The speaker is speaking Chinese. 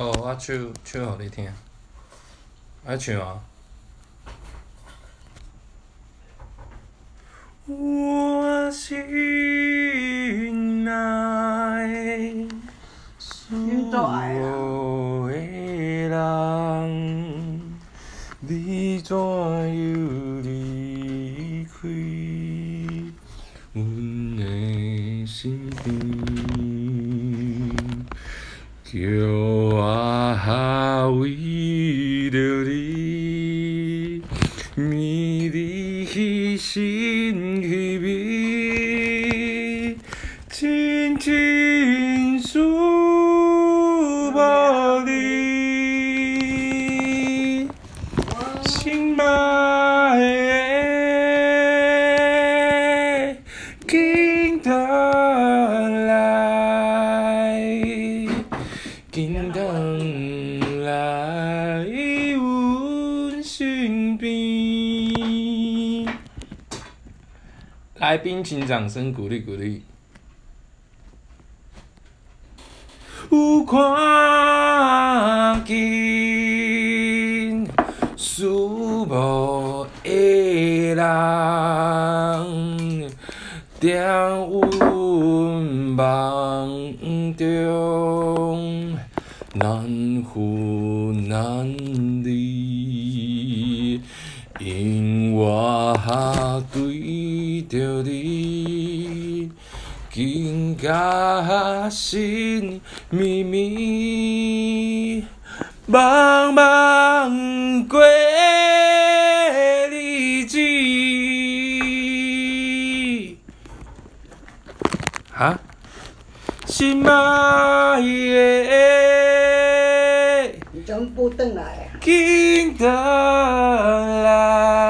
哦，我唱唱互你听，爱唱啊！我心内你做爱所有的人，你怎又离开阮的身边？叫着你，迷离去心去味，亲亲来宾，请掌声鼓励鼓励。有看见思无的人，在阮梦中难分难离，因我下对着你。紧甲心绵绵，茫茫过日子。哈？心爱的，你全部转来啊！紧倒来，